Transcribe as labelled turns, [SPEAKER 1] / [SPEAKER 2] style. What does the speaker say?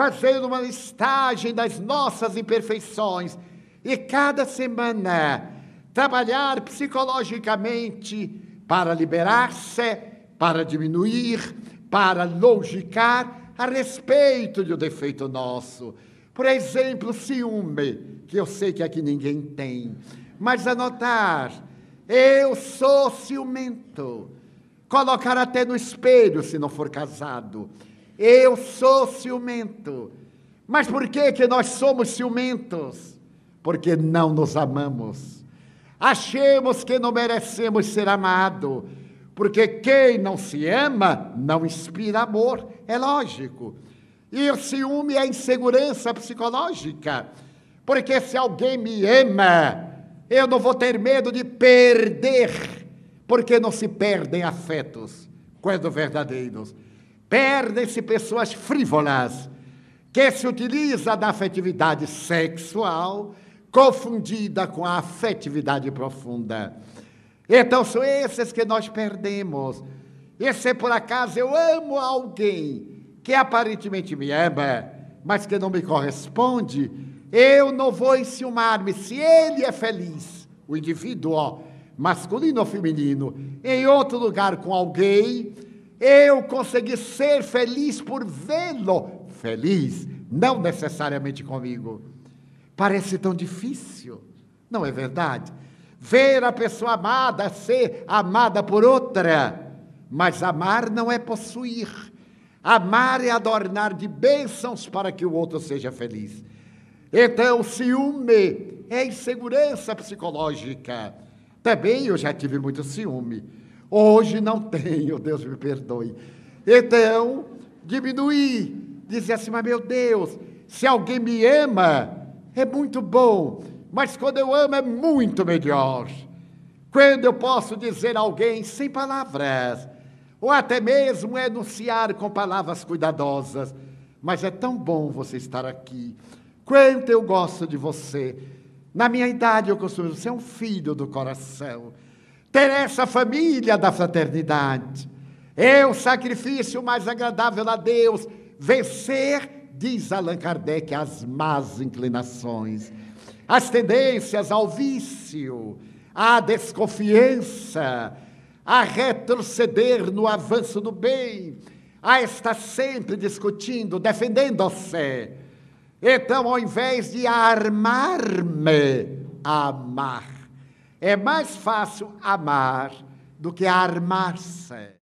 [SPEAKER 1] fazendo uma listagem das nossas imperfeições e cada semana trabalhar psicologicamente para liberar-se, para diminuir, para logicar a respeito de um defeito nosso. Por exemplo, ciúme, que eu sei que aqui ninguém tem, mas anotar, eu sou ciumento. Colocar até no espelho, se não for casado. Eu sou ciumento. Mas por que, que nós somos ciumentos? Porque não nos amamos. Achemos que não merecemos ser amado, porque quem não se ama não inspira amor, é lógico. E o ciúme é insegurança psicológica, porque se alguém me ama, eu não vou ter medo de perder, porque não se perdem afetos quando verdadeiros. Perdem-se pessoas frívolas, que se utiliza da afetividade sexual confundida com a afetividade profunda. Então são esses que nós perdemos. E se por acaso eu amo alguém que aparentemente me ama, mas que não me corresponde, eu não vou enciumar-me se ele é feliz, o indivíduo, masculino ou feminino, em outro lugar com alguém, eu consegui ser feliz por vê-lo feliz, não necessariamente comigo. Parece tão difícil, não é verdade? Ver a pessoa amada ser amada por outra, mas amar não é possuir. Amar é adornar de bênçãos para que o outro seja feliz. Então, ciúme é insegurança psicológica. Também eu já tive muito ciúme. Hoje não tenho, Deus me perdoe. Então, diminuir, dizer assim, mas meu Deus, se alguém me ama, é muito bom, mas quando eu amo é muito melhor. Quando eu posso dizer a alguém sem palavras, ou até mesmo enunciar com palavras cuidadosas, mas é tão bom você estar aqui. Quanto eu gosto de você. Na minha idade eu costumo dizer, você é um filho do coração. Ter essa família da fraternidade é o sacrifício mais agradável a Deus. Vencer diz Allan Kardec, as más inclinações, as tendências ao vício, à desconfiança, a retroceder no avanço do bem, a estar sempre discutindo, defendendo-se. Então, ao invés de armar-me amar, é mais fácil amar do que armar-se.